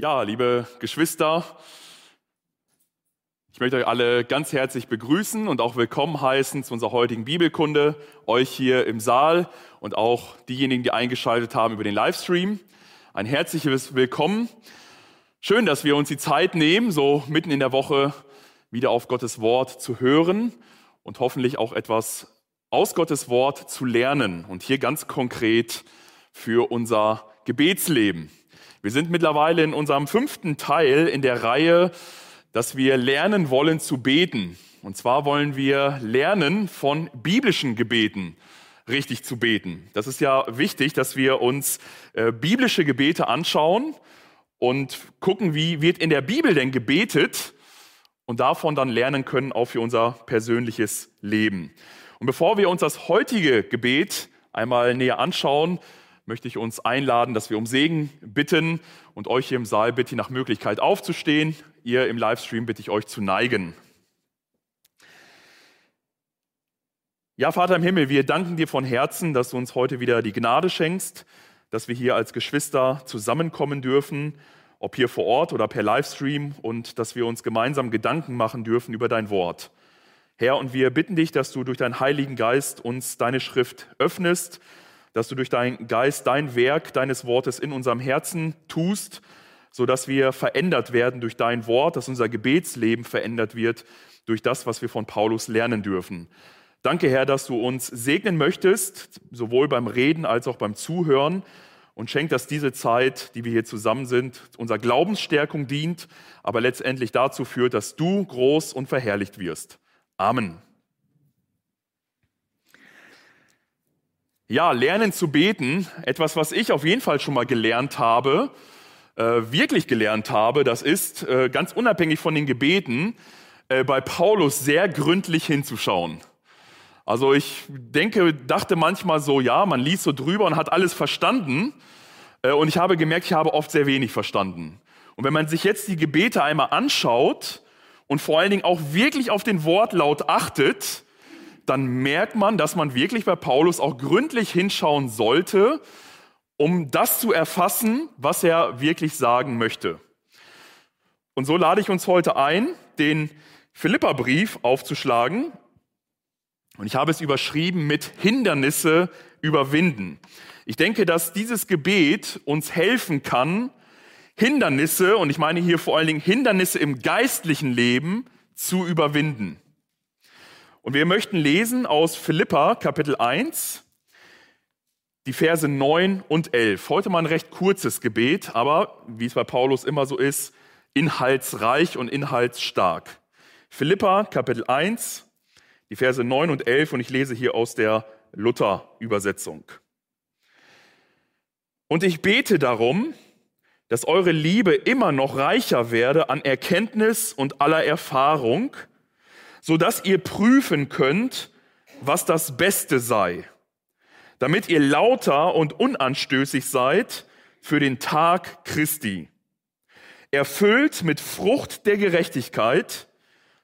Ja, liebe Geschwister, ich möchte euch alle ganz herzlich begrüßen und auch willkommen heißen zu unserer heutigen Bibelkunde, euch hier im Saal und auch diejenigen, die eingeschaltet haben über den Livestream. Ein herzliches Willkommen. Schön, dass wir uns die Zeit nehmen, so mitten in der Woche wieder auf Gottes Wort zu hören und hoffentlich auch etwas aus Gottes Wort zu lernen und hier ganz konkret für unser Gebetsleben. Wir sind mittlerweile in unserem fünften Teil in der Reihe, dass wir lernen wollen zu beten. Und zwar wollen wir lernen von biblischen Gebeten richtig zu beten. Das ist ja wichtig, dass wir uns äh, biblische Gebete anschauen und gucken, wie wird in der Bibel denn gebetet und davon dann lernen können, auch für unser persönliches Leben. Und bevor wir uns das heutige Gebet einmal näher anschauen, möchte ich uns einladen, dass wir um Segen bitten und euch hier im Saal bitte nach Möglichkeit aufzustehen. Ihr im Livestream bitte ich euch zu neigen. Ja, Vater im Himmel, wir danken dir von Herzen, dass du uns heute wieder die Gnade schenkst, dass wir hier als Geschwister zusammenkommen dürfen, ob hier vor Ort oder per Livestream, und dass wir uns gemeinsam Gedanken machen dürfen über dein Wort. Herr, und wir bitten dich, dass du durch deinen Heiligen Geist uns deine Schrift öffnest, dass du durch deinen Geist dein Werk deines Wortes in unserem Herzen tust, so dass wir verändert werden durch dein Wort, dass unser Gebetsleben verändert wird durch das, was wir von Paulus lernen dürfen. Danke, Herr, dass du uns segnen möchtest, sowohl beim Reden als auch beim Zuhören und schenk, dass diese Zeit, die wir hier zusammen sind, unserer Glaubensstärkung dient, aber letztendlich dazu führt, dass du groß und verherrlicht wirst. Amen. Ja, lernen zu beten, etwas, was ich auf jeden Fall schon mal gelernt habe, äh, wirklich gelernt habe, das ist, äh, ganz unabhängig von den Gebeten, äh, bei Paulus sehr gründlich hinzuschauen. Also ich denke, dachte manchmal so, ja, man liest so drüber und hat alles verstanden. Äh, und ich habe gemerkt, ich habe oft sehr wenig verstanden. Und wenn man sich jetzt die Gebete einmal anschaut und vor allen Dingen auch wirklich auf den Wortlaut achtet, dann merkt man, dass man wirklich bei Paulus auch gründlich hinschauen sollte, um das zu erfassen, was er wirklich sagen möchte. Und so lade ich uns heute ein, den Philipperbrief aufzuschlagen. Und ich habe es überschrieben mit Hindernisse überwinden. Ich denke, dass dieses Gebet uns helfen kann, Hindernisse, und ich meine hier vor allen Dingen Hindernisse im geistlichen Leben, zu überwinden. Und wir möchten lesen aus Philippa Kapitel 1, die Verse 9 und 11. Heute mal ein recht kurzes Gebet, aber wie es bei Paulus immer so ist, inhaltsreich und inhaltsstark. Philippa Kapitel 1, die Verse 9 und 11 und ich lese hier aus der Luther-Übersetzung. Und ich bete darum, dass eure Liebe immer noch reicher werde an Erkenntnis und aller Erfahrung, so dass ihr prüfen könnt, was das Beste sei, damit ihr lauter und unanstößig seid für den Tag Christi, erfüllt mit Frucht der Gerechtigkeit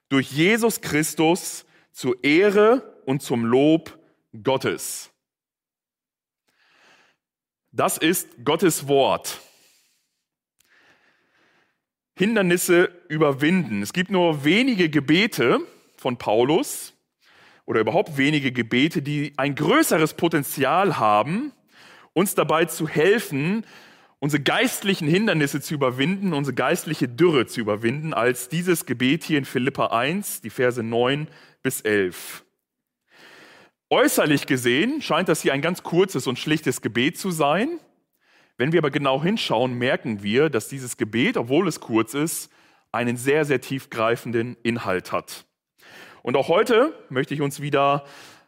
durch Jesus Christus zur Ehre und zum Lob Gottes. Das ist Gottes Wort. Hindernisse überwinden. Es gibt nur wenige Gebete, von Paulus oder überhaupt wenige Gebete, die ein größeres Potenzial haben, uns dabei zu helfen, unsere geistlichen Hindernisse zu überwinden, unsere geistliche Dürre zu überwinden, als dieses Gebet hier in Philippa 1, die Verse 9 bis 11. Äußerlich gesehen scheint das hier ein ganz kurzes und schlichtes Gebet zu sein. Wenn wir aber genau hinschauen, merken wir, dass dieses Gebet, obwohl es kurz ist, einen sehr, sehr tiefgreifenden Inhalt hat. Und auch heute möchte ich uns wieder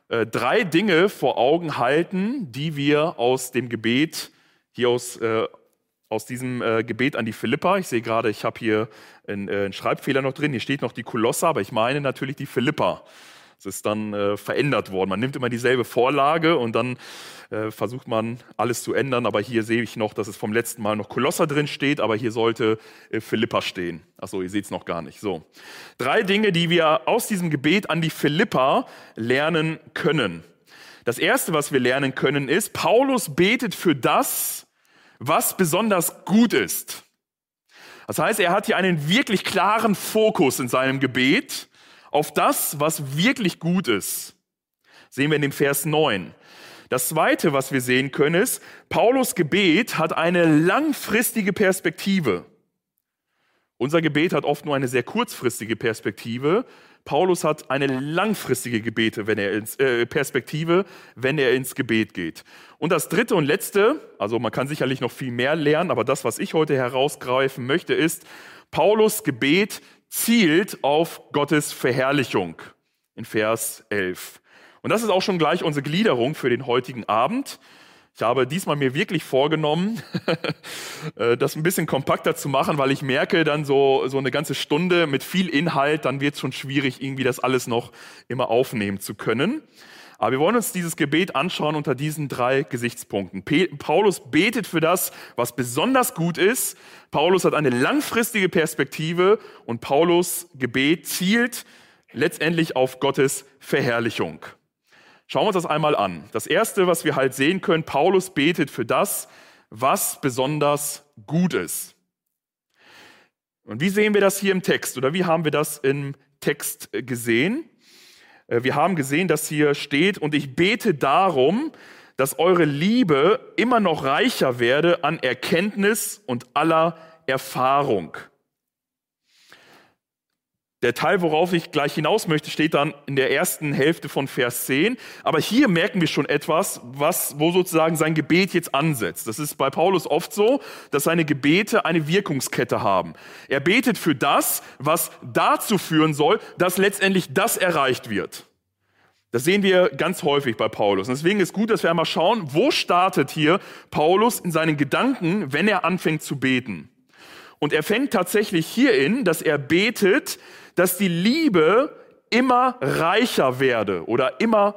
äh, drei Dinge vor Augen halten, die wir aus dem Gebet, hier aus, äh, aus diesem äh, Gebet an die Philippa, ich sehe gerade, ich habe hier einen, äh, einen Schreibfehler noch drin, hier steht noch die Kolossa, aber ich meine natürlich die Philippa. Es ist dann äh, verändert worden. Man nimmt immer dieselbe Vorlage und dann äh, versucht man alles zu ändern. Aber hier sehe ich noch, dass es vom letzten Mal noch Kolosser drin steht, aber hier sollte äh, Philippa stehen. Achso, ihr seht es noch gar nicht. So. Drei Dinge, die wir aus diesem Gebet an die Philippa lernen können. Das erste, was wir lernen können, ist, Paulus betet für das, was besonders gut ist. Das heißt, er hat hier einen wirklich klaren Fokus in seinem Gebet auf das, was wirklich gut ist. Sehen wir in dem Vers 9. Das zweite, was wir sehen können, ist, Paulus Gebet hat eine langfristige Perspektive. Unser Gebet hat oft nur eine sehr kurzfristige Perspektive. Paulus hat eine langfristige Gebete, wenn er ins, äh, Perspektive, wenn er ins Gebet geht. Und das dritte und letzte, also man kann sicherlich noch viel mehr lernen, aber das, was ich heute herausgreifen möchte, ist, Paulus Gebet zielt auf Gottes Verherrlichung in Vers 11. Und das ist auch schon gleich unsere Gliederung für den heutigen Abend. Ich habe diesmal mir wirklich vorgenommen, äh, das ein bisschen kompakter zu machen, weil ich merke, dann so, so eine ganze Stunde mit viel Inhalt, dann wird es schon schwierig, irgendwie das alles noch immer aufnehmen zu können. Aber wir wollen uns dieses Gebet anschauen unter diesen drei Gesichtspunkten. Paulus betet für das, was besonders gut ist. Paulus hat eine langfristige Perspektive und Paulus Gebet zielt letztendlich auf Gottes Verherrlichung. Schauen wir uns das einmal an. Das Erste, was wir halt sehen können, Paulus betet für das, was besonders gut ist. Und wie sehen wir das hier im Text oder wie haben wir das im Text gesehen? Äh, wir haben gesehen, dass hier steht, und ich bete darum, dass eure Liebe immer noch reicher werde an Erkenntnis und aller Erfahrung. Der Teil, worauf ich gleich hinaus möchte, steht dann in der ersten Hälfte von Vers 10. Aber hier merken wir schon etwas, was, wo sozusagen sein Gebet jetzt ansetzt. Das ist bei Paulus oft so, dass seine Gebete eine Wirkungskette haben. Er betet für das, was dazu führen soll, dass letztendlich das erreicht wird. Das sehen wir ganz häufig bei Paulus. Und deswegen ist gut, dass wir einmal schauen, wo startet hier Paulus in seinen Gedanken, wenn er anfängt zu beten. Und er fängt tatsächlich hierin, dass er betet, dass die Liebe immer reicher werde oder immer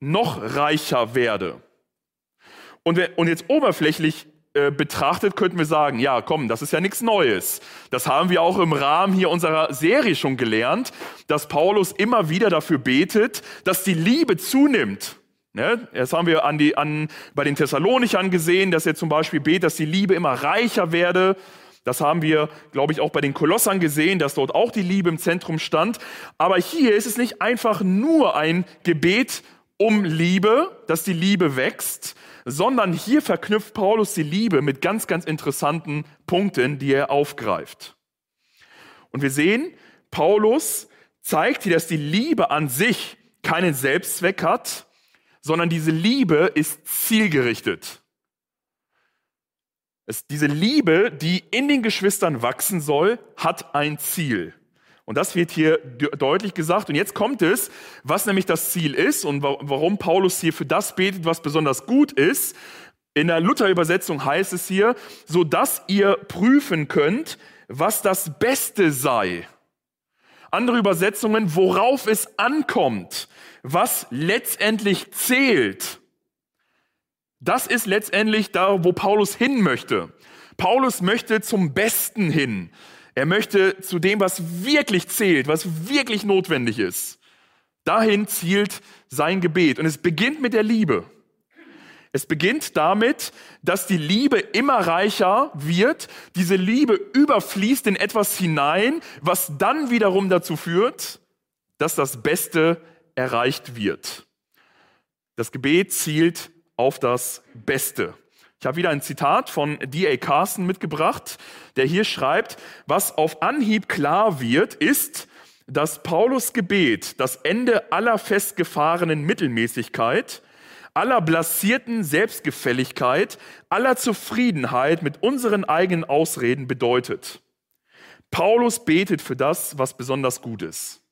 noch reicher werde. Und, und jetzt oberflächlich äh, betrachtet könnten wir sagen, ja, komm, das ist ja nichts Neues. Das haben wir auch im Rahmen hier unserer Serie schon gelernt, dass Paulus immer wieder dafür betet, dass die Liebe zunimmt. Ne? Das haben wir an die, an, bei den Thessalonichern gesehen, dass er zum Beispiel betet, dass die Liebe immer reicher werde. Das haben wir, glaube ich, auch bei den Kolossern gesehen, dass dort auch die Liebe im Zentrum stand. Aber hier ist es nicht einfach nur ein Gebet um Liebe, dass die Liebe wächst, sondern hier verknüpft Paulus die Liebe mit ganz, ganz interessanten Punkten, die er aufgreift. Und wir sehen, Paulus zeigt hier, dass die Liebe an sich keinen Selbstzweck hat, sondern diese Liebe ist zielgerichtet. Es, diese Liebe, die in den Geschwistern wachsen soll, hat ein Ziel. Und das wird hier deutlich gesagt. Und jetzt kommt es, was nämlich das Ziel ist und warum Paulus hier für das betet, was besonders gut ist. In der Luther-Übersetzung heißt es hier, so dass ihr prüfen könnt, was das Beste sei. Andere Übersetzungen, worauf es ankommt, was letztendlich zählt. Das ist letztendlich da, wo Paulus hin möchte. Paulus möchte zum Besten hin. Er möchte zu dem, was wirklich zählt, was wirklich notwendig ist. Dahin zielt sein Gebet. Und es beginnt mit der Liebe. Es beginnt damit, dass die Liebe immer reicher wird. Diese Liebe überfließt in etwas hinein, was dann wiederum dazu führt, dass das Beste erreicht wird. Das Gebet zielt auf das Beste. Ich habe wieder ein Zitat von D.A. Carson mitgebracht, der hier schreibt, was auf Anhieb klar wird, ist, dass Paulus Gebet das Ende aller festgefahrenen Mittelmäßigkeit, aller blasierten Selbstgefälligkeit, aller Zufriedenheit mit unseren eigenen Ausreden bedeutet. Paulus betet für das, was besonders gut ist.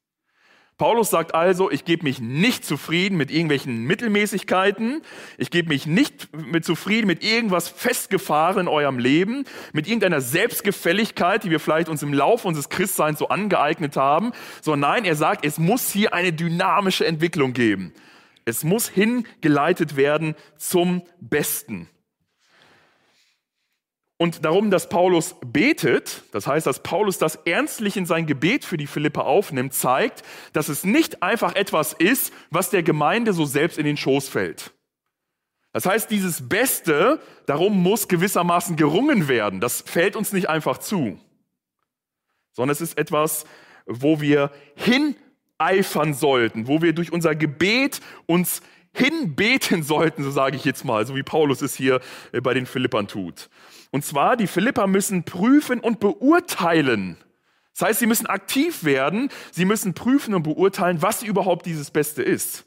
Paulus sagt also, ich gebe mich nicht zufrieden mit irgendwelchen Mittelmäßigkeiten, ich gebe mich nicht mit zufrieden mit irgendwas festgefahren in eurem Leben, mit irgendeiner Selbstgefälligkeit, die wir vielleicht uns im Laufe unseres Christseins so angeeignet haben, sondern nein, er sagt, es muss hier eine dynamische Entwicklung geben. Es muss hingeleitet werden zum Besten. Und darum, dass Paulus betet, das heißt, dass Paulus das ernstlich in sein Gebet für die Philippe aufnimmt, zeigt, dass es nicht einfach etwas ist, was der Gemeinde so selbst in den Schoß fällt. Das heißt, dieses Beste, darum muss gewissermaßen gerungen werden. Das fällt uns nicht einfach zu. sondern es ist etwas, wo wir hineifern sollten, wo wir durch unser Gebet uns hinbeten sollten, so sage ich jetzt mal, so wie Paulus es hier äh, bei den Philippern tut. Und zwar, die Philipper müssen prüfen und beurteilen. Das heißt, sie müssen aktiv werden, sie müssen prüfen und beurteilen, was überhaupt dieses Beste ist.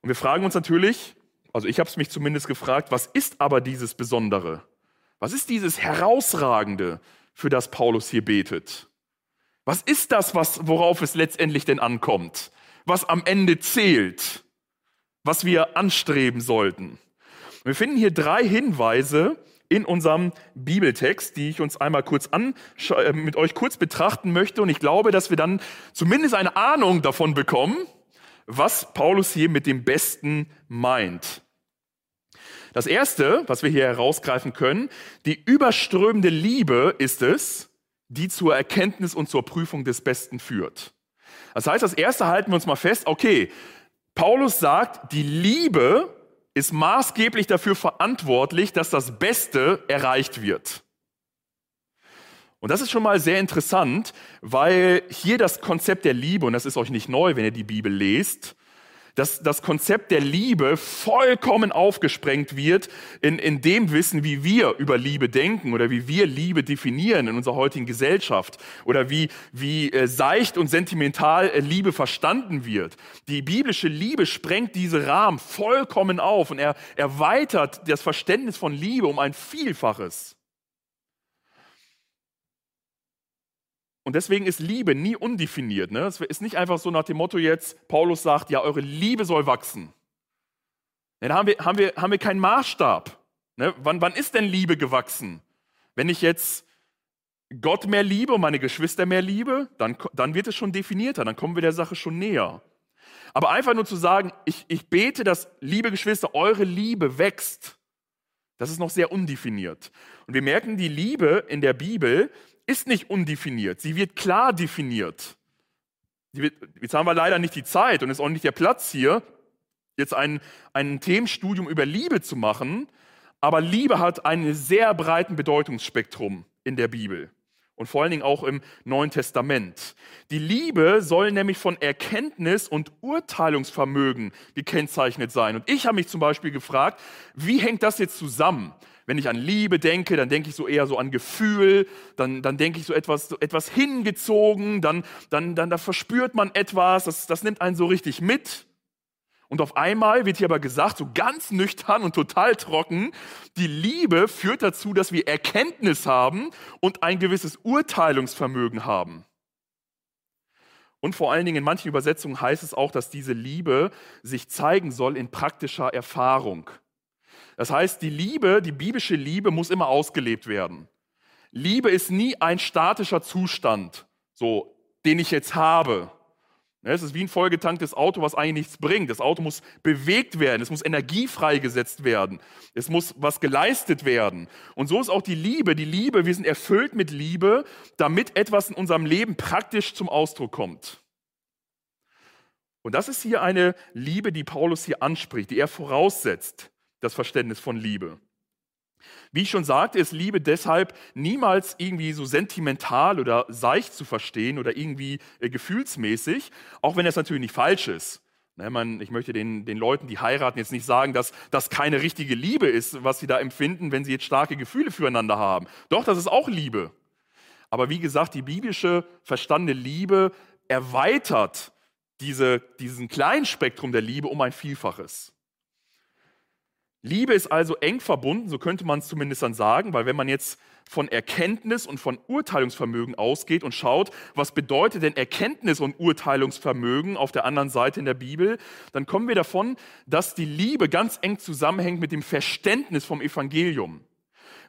Und wir fragen uns natürlich, also ich habe es mich zumindest gefragt, was ist aber dieses Besondere? Was ist dieses Herausragende, für das Paulus hier betet? Was ist das, was, worauf es letztendlich denn ankommt? Was am Ende zählt? Was wir anstreben sollten? Wir finden hier drei Hinweise in unserem Bibeltext, die ich uns einmal kurz an, äh, mit euch kurz betrachten möchte. Und ich glaube, dass wir dann zumindest eine Ahnung davon bekommen, was Paulus hier mit dem Besten meint. Das erste, was wir hier herausgreifen können, die überströmende Liebe ist es, die zur Erkenntnis und zur Prüfung des Besten führt. Das heißt, das erste halten wir uns mal fest, okay, Paulus sagt, die Liebe ist maßgeblich dafür verantwortlich, dass das Beste erreicht wird. Und das ist schon mal sehr interessant, weil hier das Konzept der Liebe, und das ist euch nicht neu, wenn ihr die Bibel lest, dass das Konzept der Liebe vollkommen aufgesprengt wird in, in dem Wissen, wie wir über Liebe denken oder wie wir Liebe definieren in unserer heutigen Gesellschaft oder wie, wie äh, seicht und sentimental äh, Liebe verstanden wird. Die biblische Liebe sprengt diese Rahmen vollkommen auf und er erweitert das Verständnis von Liebe um ein Vielfaches. Und deswegen ist Liebe nie undefiniert. Ne? Es ist nicht einfach so nach dem Motto jetzt, Paulus sagt, ja, eure Liebe soll wachsen. Ja, da haben wir, haben, wir, haben wir keinen Maßstab. Ne? Wann, wann ist denn Liebe gewachsen? Wenn ich jetzt Gott mehr liebe und meine Geschwister mehr liebe, dann, dann wird es schon definierter, dann kommen wir der Sache schon näher. Aber einfach nur zu sagen, ich, ich bete, dass, liebe Geschwister, eure Liebe wächst, das ist noch sehr undefiniert. Und wir merken, die Liebe in der Bibel ist nicht undefiniert, sie wird klar definiert. Jetzt haben wir leider nicht die Zeit und ist auch nicht der Platz hier, jetzt ein, ein Themenstudium über Liebe zu machen, aber Liebe hat ein sehr breiten Bedeutungsspektrum in der Bibel und vor allen Dingen auch im Neuen Testament. Die Liebe soll nämlich von Erkenntnis und Urteilungsvermögen gekennzeichnet sein. Und ich habe mich zum Beispiel gefragt, wie hängt das jetzt zusammen? Wenn ich an Liebe denke, dann denke ich so eher so an Gefühl, dann, dann denke ich so etwas, so etwas hingezogen, dann, dann, dann da verspürt man etwas, das, das nimmt einen so richtig mit. Und auf einmal wird hier aber gesagt, so ganz nüchtern und total trocken, die Liebe führt dazu, dass wir Erkenntnis haben und ein gewisses Urteilungsvermögen haben. Und vor allen Dingen in manchen Übersetzungen heißt es auch, dass diese Liebe sich zeigen soll in praktischer Erfahrung. Das heißt, die Liebe, die biblische Liebe muss immer ausgelebt werden. Liebe ist nie ein statischer Zustand, so, den ich jetzt habe. Es ist wie ein vollgetanktes Auto, was eigentlich nichts bringt. Das Auto muss bewegt werden, es muss Energie freigesetzt werden, es muss was geleistet werden. Und so ist auch die Liebe. Die Liebe, wir sind erfüllt mit Liebe, damit etwas in unserem Leben praktisch zum Ausdruck kommt. Und das ist hier eine Liebe, die Paulus hier anspricht, die er voraussetzt das Verständnis von Liebe. Wie ich schon sagte, ist Liebe deshalb niemals irgendwie so sentimental oder seicht zu verstehen oder irgendwie äh, gefühlsmäßig, auch wenn das natürlich nicht falsch ist. Ne, man, ich möchte den, den Leuten, die heiraten, jetzt nicht sagen, dass das keine richtige Liebe ist, was sie da empfinden, wenn sie jetzt starke Gefühle füreinander haben. Doch, das ist auch Liebe. Aber wie gesagt, die biblische verstandene Liebe erweitert diese, diesen kleinen Spektrum der Liebe um ein Vielfaches. Liebe ist also eng verbunden, so könnte man es zumindest dann sagen, weil wenn man jetzt von Erkenntnis und von Urteilungsvermögen ausgeht und schaut, was bedeutet denn Erkenntnis und Urteilungsvermögen auf der anderen Seite in der Bibel, dann kommen wir davon, dass die Liebe ganz eng zusammenhängt mit dem Verständnis vom Evangelium.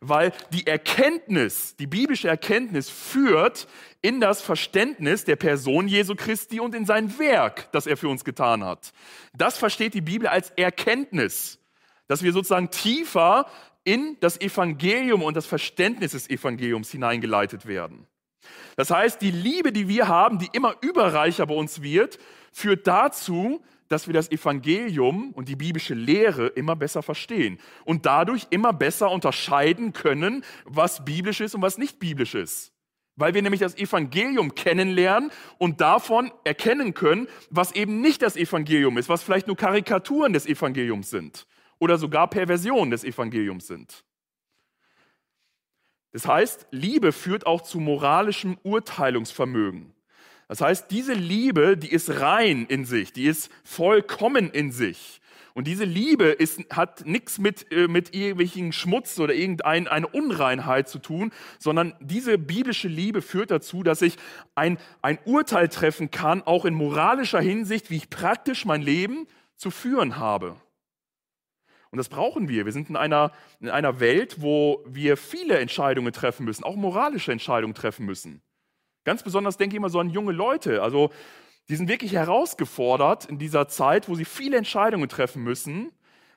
Weil die Erkenntnis, die biblische Erkenntnis führt in das Verständnis der Person Jesu Christi und in sein Werk, das er für uns getan hat. Das versteht die Bibel als Erkenntnis dass wir sozusagen tiefer in das Evangelium und das Verständnis des Evangeliums hineingeleitet werden. Das heißt, die Liebe, die wir haben, die immer überreicher bei uns wird, führt dazu, dass wir das Evangelium und die biblische Lehre immer besser verstehen und dadurch immer besser unterscheiden können, was biblisch ist und was nicht biblisch ist. weil wir nämlich das Evangelium kennenlernen und davon erkennen können, was eben nicht das Evangelium ist, was vielleicht nur Karikaturen des Evangeliums sind oder sogar Perversionen des Evangeliums sind. Das heißt, Liebe führt auch zu moralischem Urteilungsvermögen. Das heißt, diese Liebe, die ist rein in sich, die ist vollkommen in sich. Und diese Liebe ist, hat nichts mit, äh, mit irgendwelchen Schmutz oder irgendeine Unreinheit zu tun, sondern diese biblische Liebe führt dazu, dass ich ein, ein Urteil treffen kann, auch in moralischer Hinsicht, wie ich praktisch mein Leben zu führen habe. Und das brauchen wir. Wir sind in einer, in einer Welt, wo wir viele Entscheidungen treffen müssen, auch moralische Entscheidungen treffen müssen. Ganz besonders denke ich immer so an junge Leute. Also die sind wirklich herausgefordert in dieser Zeit, wo sie viele Entscheidungen treffen müssen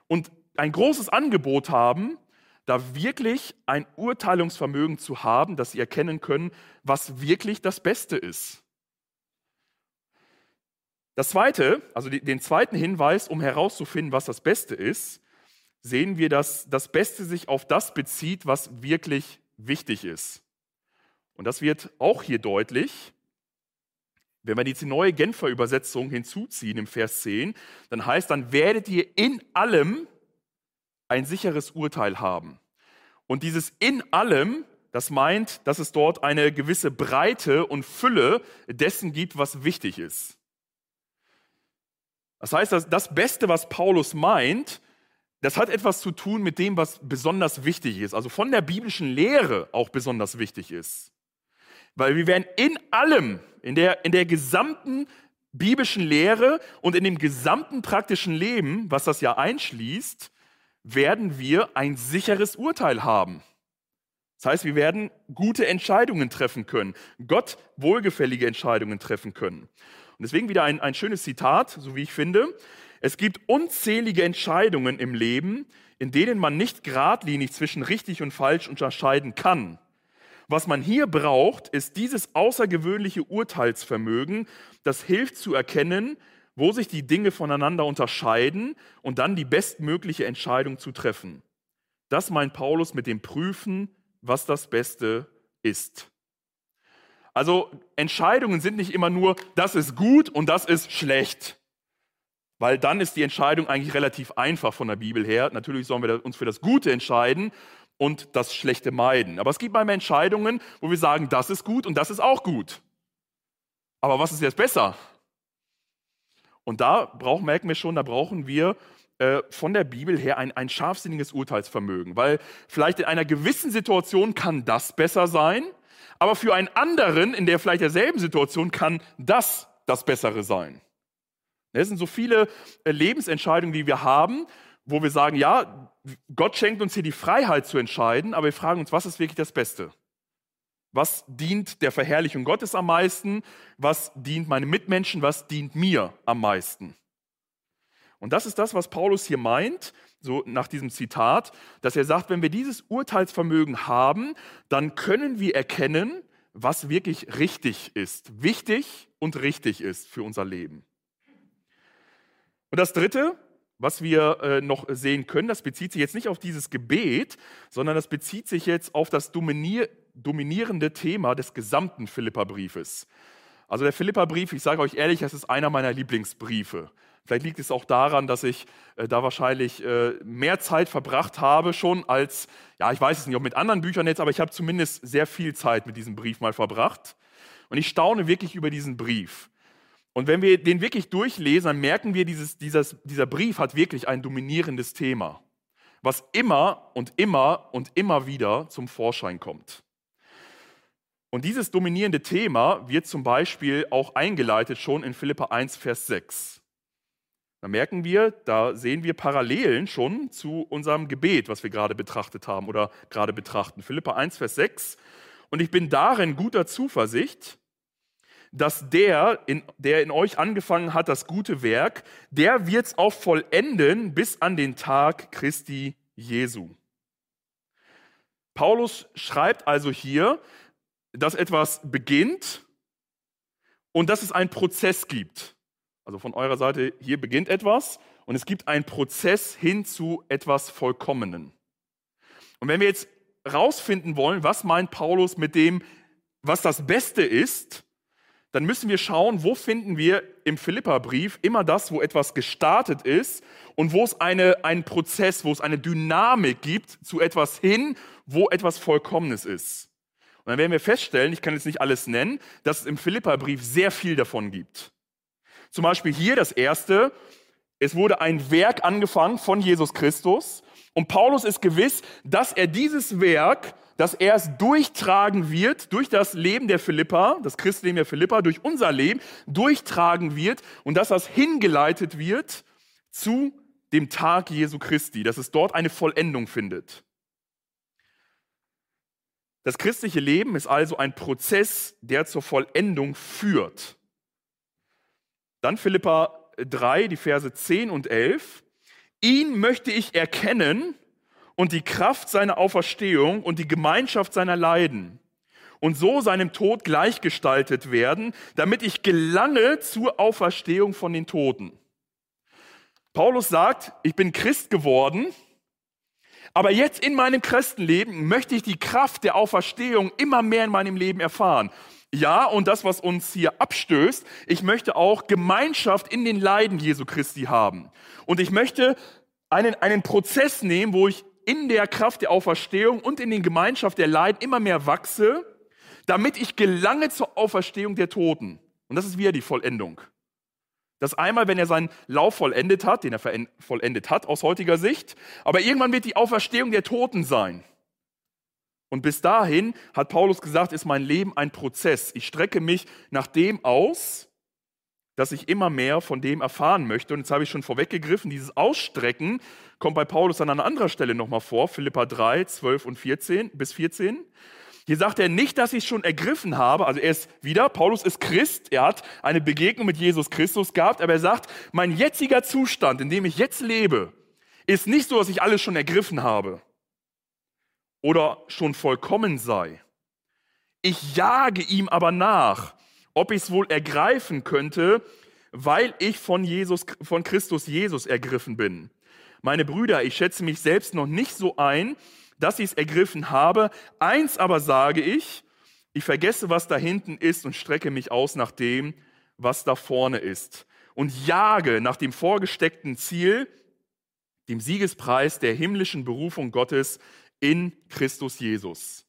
und ein großes Angebot haben, da wirklich ein Urteilungsvermögen zu haben, dass sie erkennen können, was wirklich das Beste ist. Das zweite, also den zweiten Hinweis, um herauszufinden, was das Beste ist, sehen wir, dass das Beste sich auf das bezieht, was wirklich wichtig ist. Und das wird auch hier deutlich. Wenn wir jetzt die neue Genfer Übersetzung hinzuziehen im Vers 10, dann heißt, dann werdet ihr in allem ein sicheres Urteil haben. Und dieses in allem, das meint, dass es dort eine gewisse Breite und Fülle dessen gibt, was wichtig ist. Das heißt, das Beste, was Paulus meint, das hat etwas zu tun mit dem, was besonders wichtig ist, also von der biblischen Lehre auch besonders wichtig ist. Weil wir werden in allem, in der, in der gesamten biblischen Lehre und in dem gesamten praktischen Leben, was das ja einschließt, werden wir ein sicheres Urteil haben. Das heißt, wir werden gute Entscheidungen treffen können, Gott wohlgefällige Entscheidungen treffen können. Und deswegen wieder ein, ein schönes Zitat, so wie ich finde. Es gibt unzählige Entscheidungen im Leben, in denen man nicht geradlinig zwischen richtig und falsch unterscheiden kann. Was man hier braucht, ist dieses außergewöhnliche Urteilsvermögen, das hilft zu erkennen, wo sich die Dinge voneinander unterscheiden und dann die bestmögliche Entscheidung zu treffen. Das meint Paulus mit dem Prüfen, was das Beste ist. Also Entscheidungen sind nicht immer nur, das ist gut und das ist schlecht. Weil dann ist die Entscheidung eigentlich relativ einfach von der Bibel her. Natürlich sollen wir uns für das Gute entscheiden und das Schlechte meiden. Aber es gibt manchmal Entscheidungen, wo wir sagen, das ist gut und das ist auch gut. Aber was ist jetzt besser? Und da brauchen, merken wir schon, da brauchen wir äh, von der Bibel her ein, ein scharfsinniges Urteilsvermögen. Weil vielleicht in einer gewissen Situation kann das besser sein, aber für einen anderen in der vielleicht derselben Situation kann das das Bessere sein. Es sind so viele äh, Lebensentscheidungen, die wir haben, wo wir sagen, ja, Gott schenkt uns hier die Freiheit zu entscheiden, aber wir fragen uns, was ist wirklich das Beste? Was dient der Verherrlichung Gottes am meisten? Was dient meinen Mitmenschen? Was dient mir am meisten? Und das ist das, was Paulus hier meint, so nach diesem Zitat, dass er sagt, wenn wir dieses Urteilsvermögen haben, dann können wir erkennen, was wirklich richtig ist, wichtig und richtig ist für unser Leben. Und das Dritte, was wir äh, noch sehen können, das bezieht sich jetzt nicht auf dieses Gebet, sondern das bezieht sich jetzt auf das dominier dominierende Thema des gesamten Philipperbriefes. Also der Philipperbrief, ich sage euch ehrlich, das ist einer meiner Lieblingsbriefe. Vielleicht liegt es auch daran, dass ich äh, da wahrscheinlich äh, mehr Zeit verbracht habe schon als, ja, ich weiß es nicht, ob mit anderen Büchern jetzt, aber ich habe zumindest sehr viel Zeit mit diesem Brief mal verbracht. Und ich staune wirklich über diesen Brief. Und wenn wir den wirklich durchlesen, dann merken wir, dieses, dieses, dieser Brief hat wirklich ein dominierendes Thema, was immer und immer und immer wieder zum Vorschein kommt. Und dieses dominierende Thema wird zum Beispiel auch eingeleitet schon in Philippa 1, Vers 6. Da merken wir, da sehen wir Parallelen schon zu unserem Gebet, was wir gerade betrachtet haben oder gerade betrachten. Philippa 1, Vers 6. Und ich bin darin guter Zuversicht, dass der, in, der in euch angefangen hat, das gute Werk, der wird es auch vollenden bis an den Tag Christi Jesu. Paulus schreibt also hier, dass etwas beginnt und dass es einen Prozess gibt. Also von eurer Seite, hier beginnt etwas und es gibt einen Prozess hin zu etwas Vollkommenen. Und wenn wir jetzt rausfinden wollen, was meint Paulus mit dem was das Beste ist, dann müssen wir schauen, wo finden wir im Philipperbrief immer das, wo etwas gestartet ist und wo es eine, einen Prozess, wo es eine Dynamik gibt zu etwas hin, wo etwas Vollkommenes ist. Und dann werden wir feststellen, ich kann jetzt nicht alles nennen, dass es im Philipperbrief sehr viel davon gibt. Zum Beispiel hier das erste, es wurde ein Werk angefangen von Jesus Christus und Paulus ist gewiss, dass er dieses Werk dass er es durchtragen wird, durch das Leben der Philippa, das Christenleben der Philippa, durch unser Leben durchtragen wird und dass das hingeleitet wird zu dem Tag Jesu Christi, dass es dort eine Vollendung findet. Das christliche Leben ist also ein Prozess, der zur Vollendung führt. Dann Philippa 3, die Verse 10 und 11. Ihn möchte ich erkennen und die Kraft seiner Auferstehung und die Gemeinschaft seiner Leiden und so seinem Tod gleichgestaltet werden, damit ich gelange zur Auferstehung von den Toten. Paulus sagt, ich bin Christ geworden, aber jetzt in meinem Christenleben möchte ich die Kraft der Auferstehung immer mehr in meinem Leben erfahren. Ja, und das, was uns hier abstößt, ich möchte auch Gemeinschaft in den Leiden Jesu Christi haben. Und ich möchte einen, einen Prozess nehmen, wo ich in der Kraft der Auferstehung und in den Gemeinschaft der Leiden immer mehr wachse, damit ich gelange zur Auferstehung der Toten. Und das ist wieder die Vollendung. Das einmal, wenn er seinen Lauf vollendet hat, den er vollendet hat aus heutiger Sicht, aber irgendwann wird die Auferstehung der Toten sein. Und bis dahin hat Paulus gesagt, ist mein Leben ein Prozess. Ich strecke mich nach dem aus, dass ich immer mehr von dem erfahren möchte. Und jetzt habe ich schon vorweggegriffen, dieses Ausstrecken kommt bei Paulus an einer anderen Stelle nochmal vor, Philippa 3, 12 und 14 bis 14. Hier sagt er nicht, dass ich es schon ergriffen habe. Also er ist wieder, Paulus ist Christ, er hat eine Begegnung mit Jesus Christus gehabt, aber er sagt, mein jetziger Zustand, in dem ich jetzt lebe, ist nicht so, dass ich alles schon ergriffen habe oder schon vollkommen sei. Ich jage ihm aber nach, ob ich es wohl ergreifen könnte, weil ich von Jesus, von Christus Jesus ergriffen bin. Meine Brüder, ich schätze mich selbst noch nicht so ein, dass ich es ergriffen habe. Eins aber sage ich, ich vergesse, was da hinten ist und strecke mich aus nach dem, was da vorne ist. Und jage nach dem vorgesteckten Ziel, dem Siegespreis der himmlischen Berufung Gottes in Christus Jesus.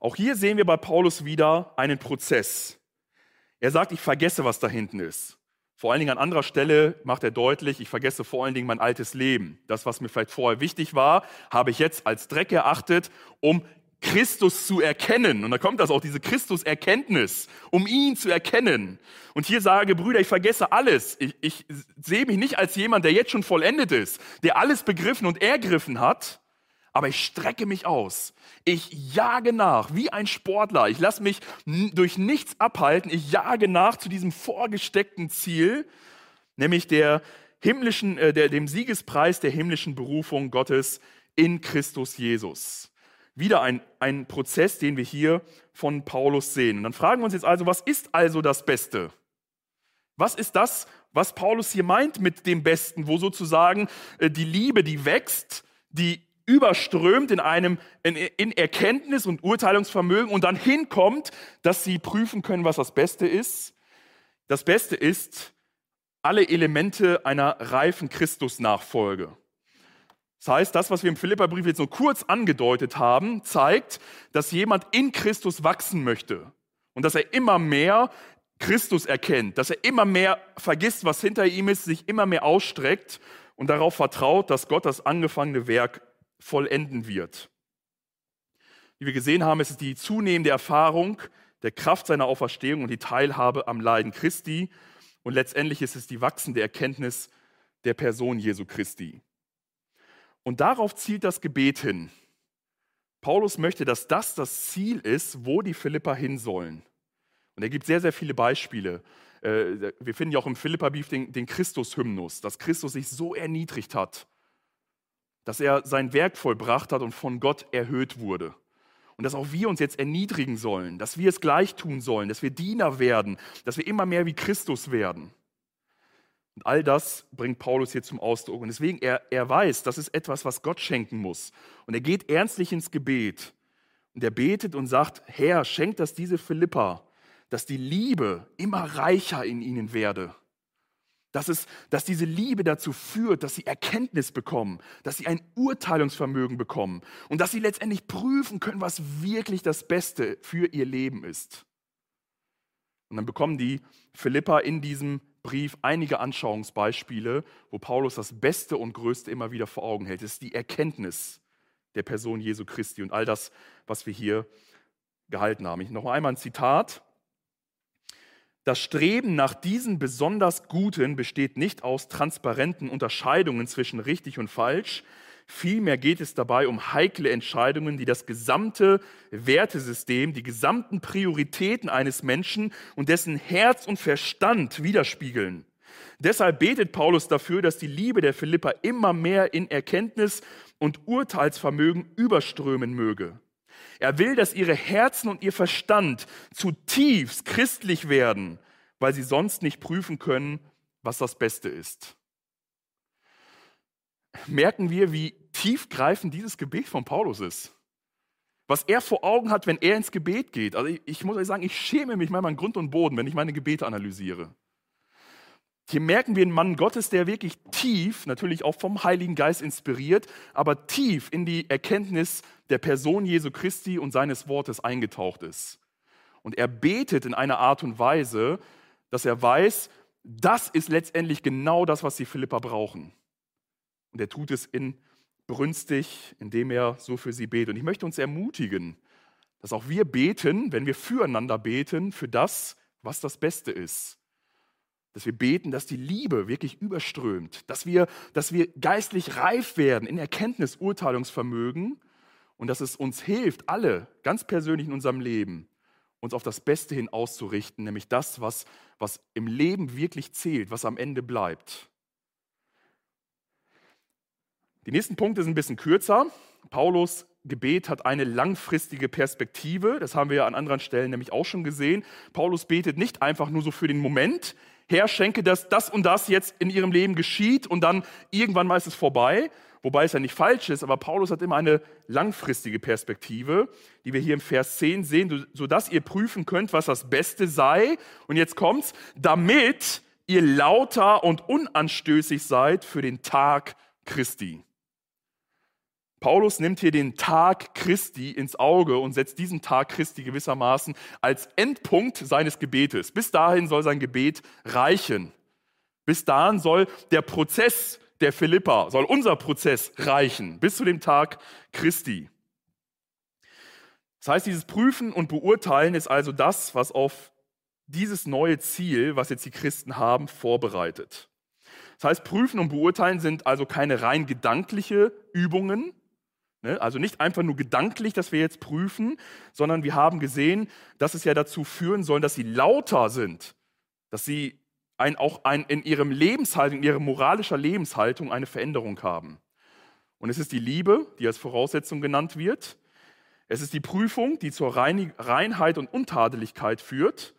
Auch hier sehen wir bei Paulus wieder einen Prozess. Er sagt, ich vergesse, was da hinten ist. Vor allen Dingen an anderer Stelle macht er deutlich, ich vergesse vor allen Dingen mein altes Leben. Das, was mir vielleicht vorher wichtig war, habe ich jetzt als Dreck erachtet, um Christus zu erkennen. Und da kommt das auch, diese Christus-Erkenntnis, um ihn zu erkennen. Und hier sage, Brüder, ich vergesse alles. Ich, ich sehe mich nicht als jemand, der jetzt schon vollendet ist, der alles begriffen und ergriffen hat, aber ich strecke mich aus. Ich jage nach, wie ein Sportler. Ich lasse mich durch nichts abhalten. Ich jage nach zu diesem vorgesteckten Ziel, nämlich der himmlischen, äh, der, dem Siegespreis der himmlischen Berufung Gottes in Christus Jesus. Wieder ein, ein Prozess, den wir hier von Paulus sehen. Und dann fragen wir uns jetzt also, was ist also das Beste? Was ist das, was Paulus hier meint mit dem Besten, wo sozusagen äh, die Liebe, die wächst, die überströmt in einem in, in Erkenntnis und Urteilungsvermögen und dann hinkommt, dass sie prüfen können, was das Beste ist. Das Beste ist alle Elemente einer reifen Christusnachfolge. Das heißt, das, was wir im Philipperbrief jetzt nur kurz angedeutet haben, zeigt, dass jemand in Christus wachsen möchte und dass er immer mehr Christus erkennt, dass er immer mehr vergisst, was hinter ihm ist, sich immer mehr ausstreckt und darauf vertraut, dass Gott das angefangene Werk vollenden wird. Wie wir gesehen haben, ist es die zunehmende Erfahrung der Kraft seiner Auferstehung und die Teilhabe am Leiden Christi. Und letztendlich ist es die wachsende Erkenntnis der Person Jesu Christi. Und darauf zielt das Gebet hin. Paulus möchte, dass das das Ziel ist, wo die Philipper hin sollen. Und er gibt sehr, sehr viele Beispiele. Äh, wir finden ja auch im Philipperbrief den, den Christus-Hymnus, dass Christus sich so erniedrigt hat, dass er sein Werk vollbracht hat und von Gott erhöht wurde. Und dass auch wir uns jetzt erniedrigen sollen, dass wir es gleich tun sollen, dass wir Diener werden, dass wir immer mehr wie Christus werden. Und all das bringt Paulus hier zum Ausdruck. Und deswegen, er, er weiß, das ist etwas, was Gott schenken muss. Und er geht ernstlich ins Gebet Und er betet und sagt, Herr, schenk das diese Philippa, dass die Liebe immer reicher in ihnen werde. Dass, es, dass diese Liebe dazu führt, dass sie Erkenntnis bekommen, dass sie ein Urteilungsvermögen bekommen und dass sie letztendlich prüfen können, was wirklich das Beste für ihr Leben ist. Und dann bekommen die Philippa in diesem Brief einige Anschauungsbeispiele, wo Paulus das Beste und Größte immer wieder vor Augen hält. Es ist die Erkenntnis der Person Jesu Christi und all das, was wir hier gehalten haben. Ich noch einmal ein Zitat. Das Streben nach diesen besonders Guten besteht nicht aus transparenten Unterscheidungen zwischen richtig und falsch. Vielmehr geht es dabei um heikle Entscheidungen, die das gesamte Wertesystem, die gesamten Prioritäten eines Menschen und dessen Herz und Verstand widerspiegeln. Deshalb betet Paulus dafür, dass die Liebe der Philippa immer mehr in Erkenntnis und Urteilsvermögen überströmen möge. Er will, dass ihre Herzen und ihr Verstand zutiefst christlich werden, weil sie sonst nicht prüfen können, was das Beste ist. Merken wir, wie tiefgreifend dieses Gebet von Paulus ist. Was er vor Augen hat, wenn er ins Gebet geht. Also ich, ich muss euch sagen, ich schäme mich manchmal an Grund und Boden, wenn ich meine Gebete analysiere. Hier merken wir einen Mann Gottes, der wirklich tief, natürlich auch vom Heiligen Geist inspiriert, aber tief in die Erkenntnis der Person Jesu Christi und seines Wortes eingetaucht ist. Und er betet in einer Art und Weise, dass er weiß, das ist letztendlich genau das, was die Philippa brauchen. Und er tut es in brünstig, indem er so für sie betet. Und ich möchte uns ermutigen, dass auch wir beten, wenn wir füreinander beten, für das, was das Beste ist. Dass wir beten, dass die Liebe wirklich überströmt, dass wir, dass wir geistlich reif werden in Erkenntnis, Urteilungsvermögen und dass es uns hilft, alle ganz persönlich in unserem Leben, uns auf das Beste hin auszurichten, nämlich das, was, was im Leben wirklich zählt, was am Ende bleibt. Die nächsten Punkte sind ein bisschen kürzer. Paulus Gebet hat eine langfristige Perspektive. Das haben wir ja an anderen Stellen nämlich auch schon gesehen. Paulus betet nicht einfach nur so für den Moment. Herr, schenke, dass das und das jetzt in ihrem Leben geschieht und dann irgendwann mal ist es vorbei, wobei es ja nicht falsch ist, aber Paulus hat immer eine langfristige Perspektive, die wir hier im Vers 10 sehen, sodass ihr prüfen könnt, was das Beste sei. Und jetzt kommt's, damit ihr lauter und unanstößig seid für den Tag Christi. Paulus nimmt hier den Tag Christi ins Auge und setzt diesen Tag Christi gewissermaßen als Endpunkt seines Gebetes. Bis dahin soll sein Gebet reichen. Bis dahin soll der Prozess der Philippa, soll unser Prozess reichen, bis zu dem Tag Christi. Das heißt, dieses Prüfen und Beurteilen ist also das, was auf dieses neue Ziel, was jetzt die Christen haben, vorbereitet. Das heißt, Prüfen und Beurteilen sind also keine rein gedankliche Übungen? Also nicht einfach nur gedanklich, dass wir jetzt prüfen, sondern wir haben gesehen, dass es ja dazu führen soll, dass sie lauter sind, dass sie ein, auch ein, in ihrem Lebenshaltung, in ihrer moralischer Lebenshaltung eine Veränderung haben. Und es ist die Liebe, die als Voraussetzung genannt wird. Es ist die Prüfung, die zur Reinheit und Untadeligkeit führt.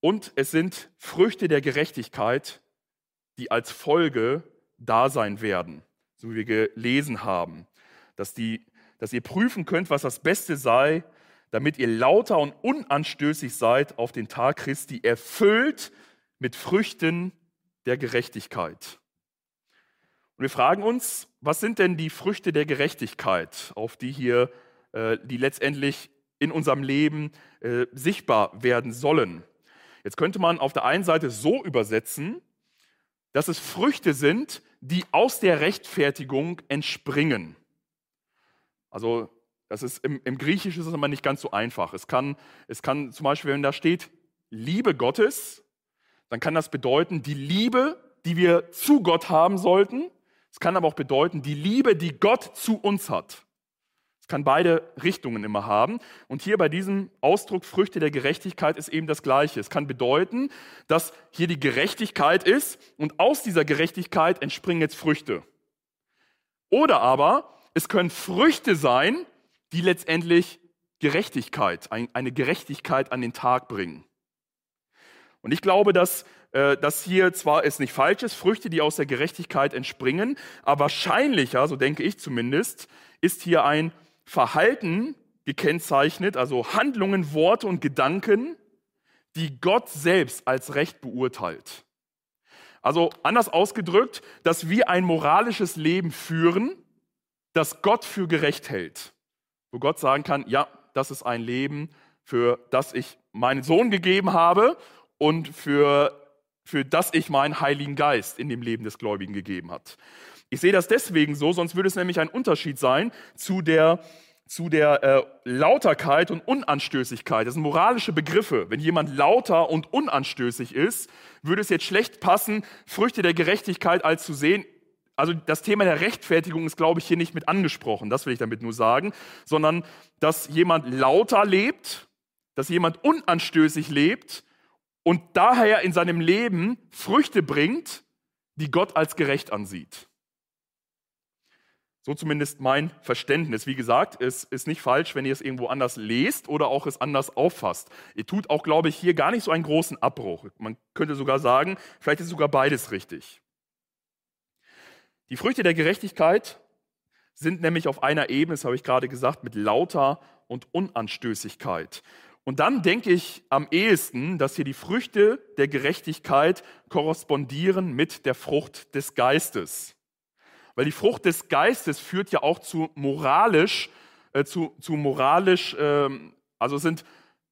Und es sind Früchte der Gerechtigkeit, die als Folge da sein werden, so wie wir gelesen haben dass, die, dass ihr prüfen könnt, was das Beste sei, damit ihr lauter und unanstößig seid auf den Tag Christi, erfüllt mit Früchten der Gerechtigkeit. Und wir fragen uns, was sind denn die Früchte der Gerechtigkeit, auf die hier, äh, die letztendlich in unserem Leben äh, sichtbar werden sollen? Jetzt könnte man auf der einen Seite so übersetzen, dass es Früchte sind, die aus der Rechtfertigung entspringen. Also das ist im, im Griechischen ist es immer nicht ganz so einfach. Es kann, es kann zum Beispiel, wenn da steht Liebe Gottes, dann kann das bedeuten die Liebe, die wir zu Gott haben sollten. Es kann aber auch bedeuten die Liebe, die Gott zu uns hat. Es kann beide Richtungen immer haben. Und hier bei diesem Ausdruck Früchte der Gerechtigkeit ist eben das Gleiche. Es kann bedeuten, dass hier die Gerechtigkeit ist und aus dieser Gerechtigkeit entspringen jetzt Früchte. Oder aber es können Früchte sein, die letztendlich Gerechtigkeit, eine Gerechtigkeit an den Tag bringen. Und ich glaube, dass äh, das hier zwar ist nicht falsch ist, Früchte, die aus der Gerechtigkeit entspringen, aber wahrscheinlicher, so denke ich zumindest, ist hier ein Verhalten gekennzeichnet, also Handlungen, Worte und Gedanken, die Gott selbst als recht beurteilt. Also anders ausgedrückt, dass wir ein moralisches Leben führen, das Gott für gerecht hält. Wo Gott sagen kann, ja, das ist ein Leben, für das ich meinen Sohn gegeben habe und für, für das ich meinen Heiligen Geist in dem Leben des Gläubigen gegeben hat. Ich sehe das deswegen so, sonst würde es nämlich ein Unterschied sein zu der zu der äh, Lauterkeit und Unanstößigkeit. Das sind moralische Begriffe. Wenn jemand lauter und unanstößig ist, würde es jetzt schlecht passen, Früchte der Gerechtigkeit als zu sehen. Also das Thema der Rechtfertigung ist, glaube ich, hier nicht mit angesprochen. Das will ich damit nur sagen, sondern dass jemand lauter lebt, dass jemand unanstößig lebt und daher in seinem Leben Früchte bringt, die Gott als gerecht ansieht. So zumindest mein Verständnis. Wie gesagt, es ist nicht falsch, wenn ihr es irgendwo anders lest oder auch es anders auffasst. Ihr tut auch, glaube ich, hier gar nicht so einen großen Abbruch. Man könnte sogar sagen, vielleicht ist sogar beides richtig. Die Früchte der Gerechtigkeit sind nämlich auf einer Ebene, das habe ich gerade gesagt, mit lauter und Unanstößigkeit. Und dann denke ich am ehesten, dass hier die Früchte der Gerechtigkeit korrespondieren mit der Frucht des Geistes. Weil die Frucht des Geistes führt ja auch zu moralisch, äh, zu, zu moralisch, äh, also sind,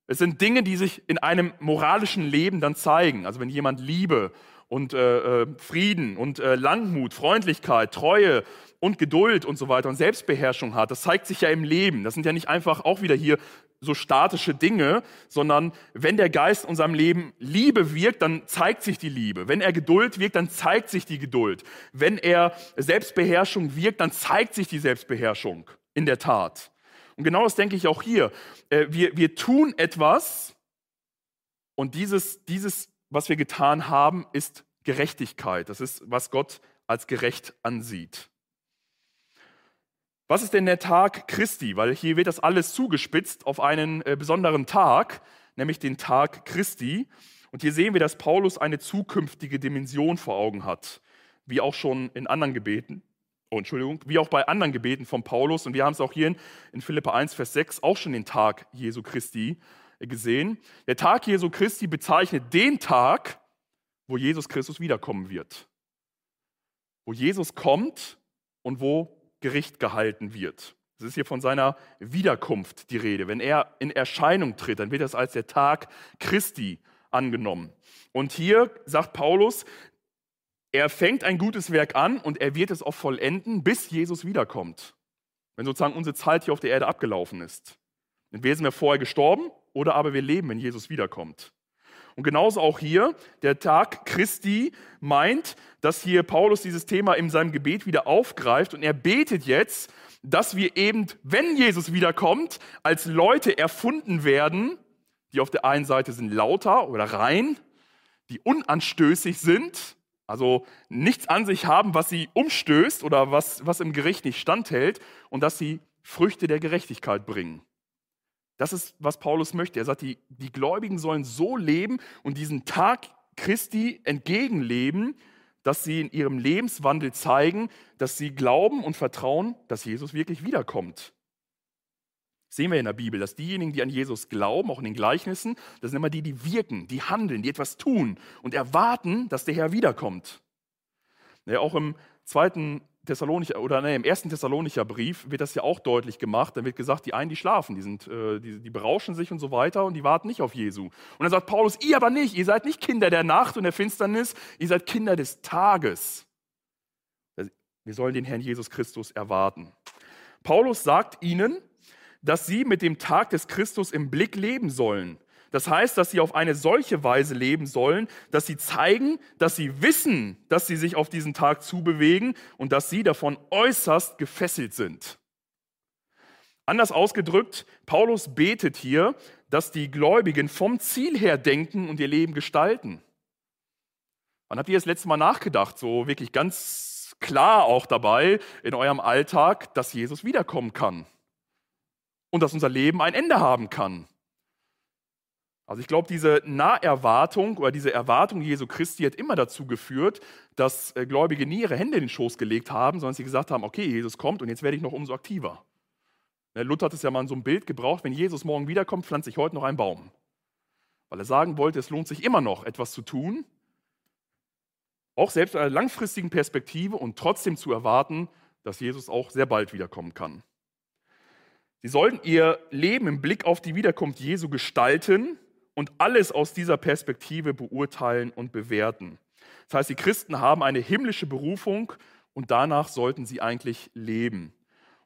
es sind Dinge, die sich in einem moralischen Leben dann zeigen. Also wenn jemand Liebe und äh, äh Frieden und äh, Langmut, Freundlichkeit, Treue und Geduld und so weiter und Selbstbeherrschung hat, das zeigt sich ja im Leben. Das sind ja nicht einfach auch wieder hier so statische Dinge, sondern wenn der Geist in unserem Leben Liebe wirkt, dann zeigt sich die Liebe. Wenn er Geduld wirkt, dann zeigt sich die Geduld. Wenn er Selbstbeherrschung wirkt, dann zeigt sich die Selbstbeherrschung in der Tat. Und genau das denke ich auch hier. Äh, wir, wir tun etwas und dieses, dieses, was wir getan haben, ist Gerechtigkeit. Das ist, was Gott als gerecht ansieht. Was ist denn der Tag Christi? Weil hier wird das alles zugespitzt auf einen äh, besonderen Tag, nämlich den Tag Christi. Und hier sehen wir, dass Paulus eine zukünftige Dimension vor Augen hat, wie auch schon in anderen Gebeten. Oh, Entschuldigung, wie auch bei anderen Gebeten von Paulus. Und wir haben es auch hier in, in Philippa 1, Vers 6 auch schon den Tag Jesu Christi gesehen. Der Tag Jesu Christi bezeichnet den Tag, wo Jesus Christus wiederkommen wird. Wo Jesus kommt und wo Gericht gehalten wird. Es ist hier von seiner Wiederkunft die Rede. Wenn er in Erscheinung tritt, dann wird das als der Tag Christi angenommen. Und hier sagt Paulus, er fängt ein gutes Werk an und er wird es auch vollenden, bis Jesus wiederkommt. Wenn sozusagen unsere Zeit hier auf der Erde abgelaufen ist. Entweder sind wir vorher gestorben oder aber wir leben, wenn Jesus wiederkommt. Und genauso auch hier, der Tag Christi meint, dass hier Paulus dieses Thema in seinem Gebet wieder aufgreift und er betet jetzt, dass wir eben, wenn Jesus wiederkommt, als Leute erfunden werden, die auf der einen Seite sind lauter oder rein, die unanstößig sind, also nichts an sich haben, was sie umstößt oder was, was im Gericht nicht standhält und dass sie Früchte der Gerechtigkeit bringen. Das ist, was Paulus möchte. Er sagt, die, die Gläubigen sollen so leben und diesen Tag Christi entgegenleben, dass sie in ihrem Lebenswandel zeigen, dass sie glauben und vertrauen, dass Jesus wirklich wiederkommt. Sehen wir in der Bibel, dass diejenigen, die an Jesus glauben, auch in den Gleichnissen, das sind immer die, die wirken, die handeln, die etwas tun und erwarten, dass der Herr wiederkommt. Ja, auch im zweiten Thessalonicher oder nee, im ersten Thessalonicher Brief wird das ja auch deutlich gemacht. Da wird gesagt, die einen, die schlafen, die, sind, äh, die, die berauschen sich und so weiter und die warten nicht auf Jesu. Und dann sagt Paulus, ihr aber nicht, ihr seid nicht Kinder der Nacht und der Finsternis, ihr seid Kinder des Tages. Wir sollen den Herrn Jesus Christus erwarten. Paulus sagt ihnen, dass sie mit dem Tag des Christus im Blick leben sollen. Das heißt, dass sie auf eine solche Weise leben sollen, dass sie zeigen, dass sie wissen, dass sie sich auf diesen Tag zubewegen und dass sie davon äußerst gefesselt sind. Anders ausgedrückt, Paulus betet hier, dass die Gläubigen vom Ziel her denken und ihr Leben gestalten. Wann habt ihr das letzte Mal nachgedacht, so wirklich ganz klar auch dabei in eurem Alltag, dass Jesus wiederkommen kann und dass unser Leben ein Ende haben kann? Also ich glaube, diese Naherwartung oder diese Erwartung Jesu Christi hat immer dazu geführt, dass äh, Gläubige nie ihre Hände in den Schoß gelegt haben, sondern sie gesagt haben, okay, Jesus kommt und jetzt werde ich noch umso aktiver. Ne, Luther hat es ja mal in so einem Bild gebraucht, wenn Jesus morgen wiederkommt, pflanze ich heute noch einen Baum. Weil er sagen wollte, es lohnt sich immer noch, etwas zu tun, auch selbst in einer langfristigen Perspektive und trotzdem zu erwarten, dass Jesus auch sehr bald wiederkommen kann. Sie sollten ihr Leben im Blick auf die Wiederkunft Jesu gestalten und alles aus dieser Perspektive beurteilen und bewerten. Das heißt, die Christen haben eine himmlische Berufung und danach sollten sie eigentlich leben.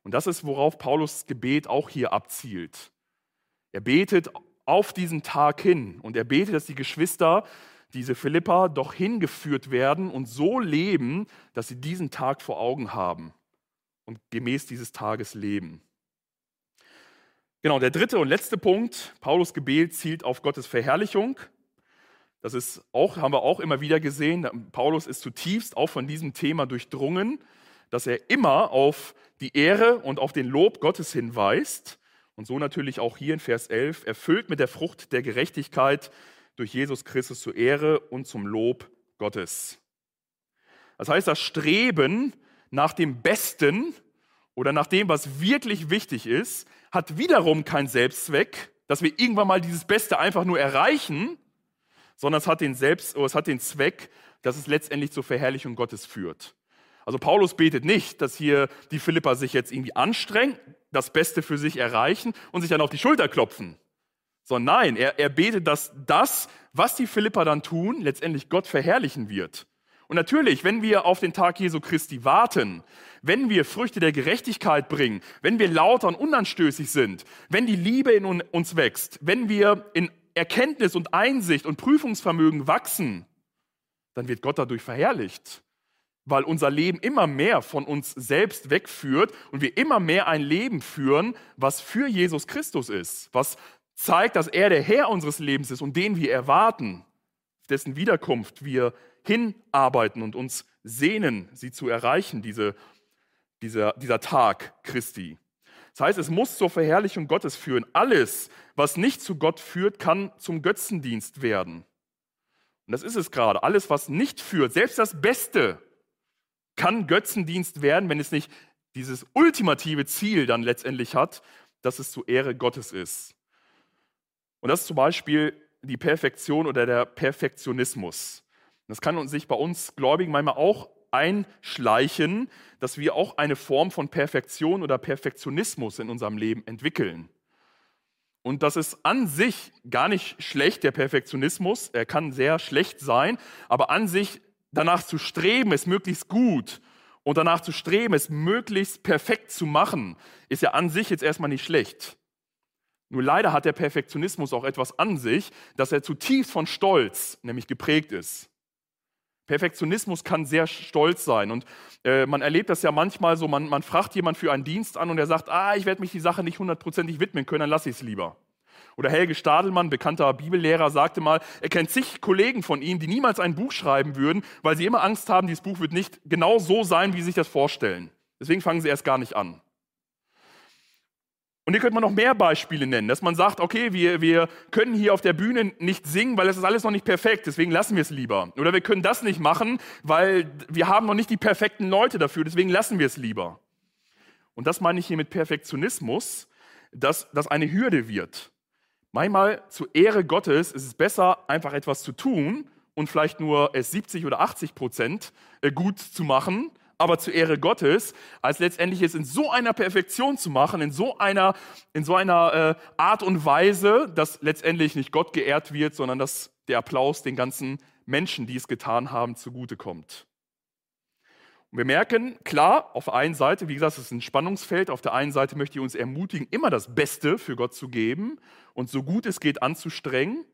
Und das ist, worauf Paulus Gebet auch hier abzielt. Er betet auf diesen Tag hin und er betet, dass die Geschwister, diese Philippa, doch hingeführt werden und so leben, dass sie diesen Tag vor Augen haben und gemäß dieses Tages leben. Genau, der dritte und letzte Punkt, Paulus Gebet zielt auf Gottes Verherrlichung. Das ist auch, haben wir auch immer wieder gesehen. Paulus ist zutiefst auch von diesem Thema durchdrungen, dass er immer auf die Ehre und auf den Lob Gottes hinweist. Und so natürlich auch hier in Vers 11, erfüllt mit der Frucht der Gerechtigkeit durch Jesus Christus zur Ehre und zum Lob Gottes. Das heißt, das Streben nach dem Besten oder nach dem, was wirklich wichtig ist, hat wiederum keinen Selbstzweck, dass wir irgendwann mal dieses Beste einfach nur erreichen, sondern es hat den, Selbst, es hat den Zweck, dass es letztendlich zur Verherrlichung Gottes führt. Also Paulus betet nicht, dass hier die Philipper sich jetzt irgendwie anstrengen, das Beste für sich erreichen und sich dann auf die Schulter klopfen. Sondern nein, er, er betet, dass das, was die Philipper dann tun, letztendlich Gott verherrlichen wird. Und natürlich, wenn wir auf den Tag Jesu Christi warten, wenn wir Früchte der Gerechtigkeit bringen, wenn wir lauter und unanstößig sind, wenn die Liebe in uns wächst, wenn wir in Erkenntnis und Einsicht und Prüfungsvermögen wachsen, dann wird Gott dadurch verherrlicht, weil unser Leben immer mehr von uns selbst wegführt und wir immer mehr ein Leben führen, was für Jesus Christus ist, was zeigt, dass er der Herr unseres Lebens ist und den wir erwarten, dessen Wiederkunft wir hinarbeiten und uns sehnen, sie zu erreichen, diese, dieser, dieser Tag Christi. Das heißt, es muss zur Verherrlichung Gottes führen. Alles, was nicht zu Gott führt, kann zum Götzendienst werden. Und das ist es gerade. Alles, was nicht führt, selbst das Beste, kann Götzendienst werden, wenn es nicht dieses ultimative Ziel dann letztendlich hat, dass es zur Ehre Gottes ist. Und das ist zum Beispiel die Perfektion oder der Perfektionismus. Das kann sich bei uns Gläubigen manchmal auch einschleichen, dass wir auch eine Form von Perfektion oder Perfektionismus in unserem Leben entwickeln. Und das ist an sich gar nicht schlecht, der Perfektionismus. Er kann sehr schlecht sein, aber an sich danach zu streben, es möglichst gut und danach zu streben, es möglichst perfekt zu machen, ist ja an sich jetzt erstmal nicht schlecht. Nur leider hat der Perfektionismus auch etwas an sich, dass er zutiefst von Stolz nämlich geprägt ist. Perfektionismus kann sehr stolz sein und äh, man erlebt das ja manchmal so, man, man fragt jemand für einen Dienst an und er sagt, ah, ich werde mich die Sache nicht hundertprozentig widmen können, dann lasse ich es lieber. Oder Helge Stadelmann, bekannter Bibellehrer, sagte mal, er kennt zig Kollegen von ihm, die niemals ein Buch schreiben würden, weil sie immer Angst haben, dieses Buch wird nicht genau so sein, wie sie sich das vorstellen. Deswegen fangen sie erst gar nicht an. Und hier könnte man noch mehr Beispiele nennen, dass man sagt, okay, wir, wir können hier auf der Bühne nicht singen, weil es ist alles noch nicht perfekt, deswegen lassen wir es lieber. Oder wir können das nicht machen, weil wir haben noch nicht die perfekten Leute dafür, deswegen lassen wir es lieber. Und das meine ich hier mit Perfektionismus, dass das eine Hürde wird. Manchmal zur Ehre Gottes ist es besser, einfach etwas zu tun und vielleicht nur es 70 oder 80 Prozent äh, gut zu machen, aber zur Ehre Gottes, als letztendlich es in so einer Perfektion zu machen, in so einer, in so einer äh, Art und Weise, dass letztendlich nicht Gott geehrt wird, sondern dass der Applaus den ganzen Menschen, die es getan haben, zugutekommt. Und wir merken, klar, auf der einen Seite, wie gesagt, es ist ein Spannungsfeld. Auf der einen Seite möchte ich uns ermutigen, immer das Beste für Gott zu geben und so gut es geht anzustrengen.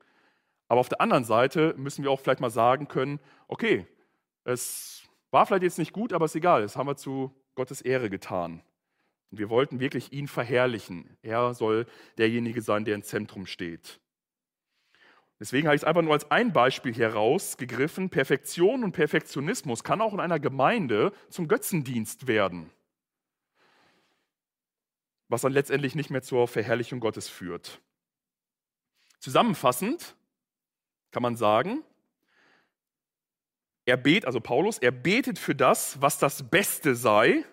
Aber auf der anderen Seite müssen wir auch vielleicht mal sagen können, okay, es war vielleicht jetzt nicht gut, aber ist egal. Das haben wir zu Gottes Ehre getan. Und wir wollten wirklich ihn verherrlichen. Er soll derjenige sein, der im Zentrum steht. Deswegen habe ich es einfach nur als ein Beispiel hier rausgegriffen. Perfektion und Perfektionismus kann auch in einer Gemeinde zum Götzendienst werden, was dann letztendlich nicht mehr zur Verherrlichung Gottes führt. Zusammenfassend kann man sagen, er betet, also Paulus, er betet für das, was das Beste sei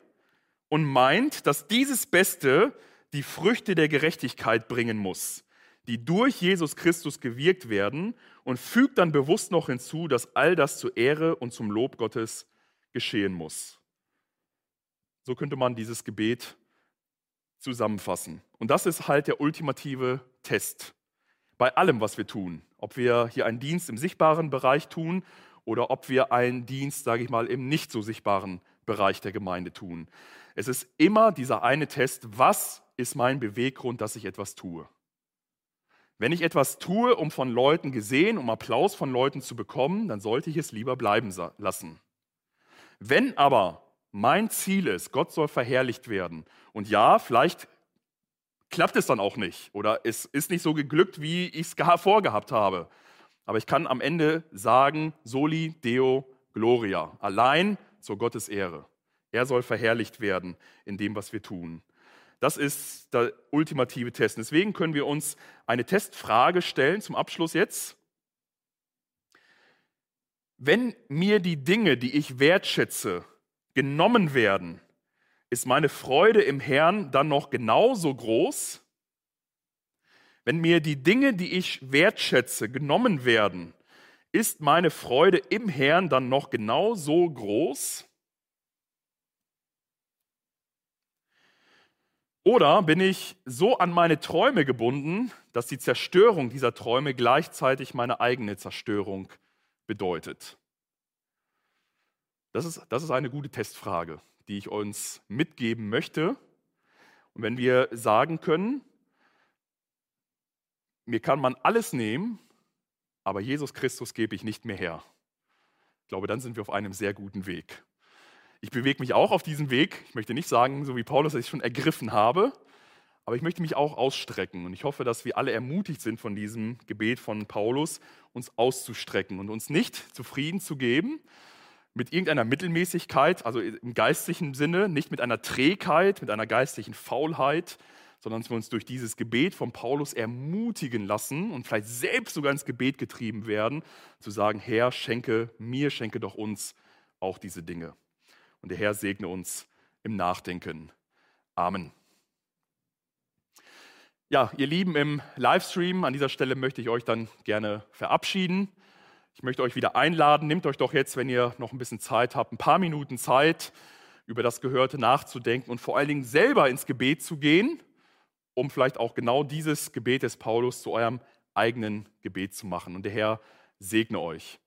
und meint, dass dieses Beste die Früchte der Gerechtigkeit bringen muss, die durch Jesus Christus gewirkt werden und fügt dann bewusst noch hinzu, dass all das zur Ehre und zum Lob Gottes geschehen muss. So könnte man dieses Gebet zusammenfassen. Und das ist halt der ultimative Test bei allem, was wir tun. Ob wir hier einen Dienst im sichtbaren Bereich tun oder ob wir einen Dienst, sage ich mal, im nicht so sichtbaren Bereich der Gemeinde tun. Es ist immer dieser eine Test, was ist mein Beweggrund, dass ich etwas tue? Wenn ich etwas tue, um von Leuten gesehen, um Applaus von Leuten zu bekommen, dann sollte ich es lieber bleiben lassen. Wenn aber mein Ziel ist, Gott soll verherrlicht werden, und ja, vielleicht klappt es dann auch nicht oder es ist nicht so geglückt, wie ich es vorgehabt habe, aber ich kann am Ende sagen, soli deo gloria, allein zur Gottes Ehre. Er soll verherrlicht werden in dem, was wir tun. Das ist der ultimative Test. Deswegen können wir uns eine Testfrage stellen zum Abschluss jetzt. Wenn mir die Dinge, die ich wertschätze, genommen werden, ist meine Freude im Herrn dann noch genauso groß? Wenn mir die Dinge, die ich wertschätze, genommen werden, ist meine Freude im Herrn dann noch genauso groß? Oder bin ich so an meine Träume gebunden, dass die Zerstörung dieser Träume gleichzeitig meine eigene Zerstörung bedeutet? Das ist, das ist eine gute Testfrage, die ich uns mitgeben möchte. Und wenn wir sagen können, mir kann man alles nehmen, aber Jesus Christus gebe ich nicht mehr her. Ich glaube, dann sind wir auf einem sehr guten Weg. Ich bewege mich auch auf diesem Weg. Ich möchte nicht sagen, so wie Paulus, dass ich schon ergriffen habe, aber ich möchte mich auch ausstrecken. Und ich hoffe, dass wir alle ermutigt sind von diesem Gebet von Paulus, uns auszustrecken und uns nicht zufrieden zu geben mit irgendeiner Mittelmäßigkeit, also im geistlichen Sinne, nicht mit einer Trägheit, mit einer geistlichen Faulheit, sondern dass wir uns durch dieses Gebet von Paulus ermutigen lassen und vielleicht selbst sogar ins Gebet getrieben werden, zu sagen, Herr, schenke mir, schenke doch uns auch diese Dinge. Und der Herr segne uns im Nachdenken. Amen. Ja, ihr Lieben im Livestream, an dieser Stelle möchte ich euch dann gerne verabschieden. Ich möchte euch wieder einladen, nehmt euch doch jetzt, wenn ihr noch ein bisschen Zeit habt, ein paar Minuten Zeit, über das Gehörte nachzudenken und vor allen Dingen selber ins Gebet zu gehen, um vielleicht auch genau dieses Gebet des Paulus zu eurem eigenen Gebet zu machen. Und der Herr segne euch.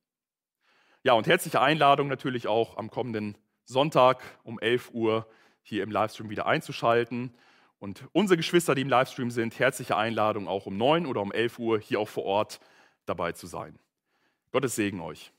Ja, und herzliche Einladung natürlich auch am kommenden Sonntag um 11 Uhr hier im Livestream wieder einzuschalten. Und unsere Geschwister, die im Livestream sind, herzliche Einladung auch um 9 oder um 11 Uhr hier auch vor Ort dabei zu sein. Gottes Segen euch.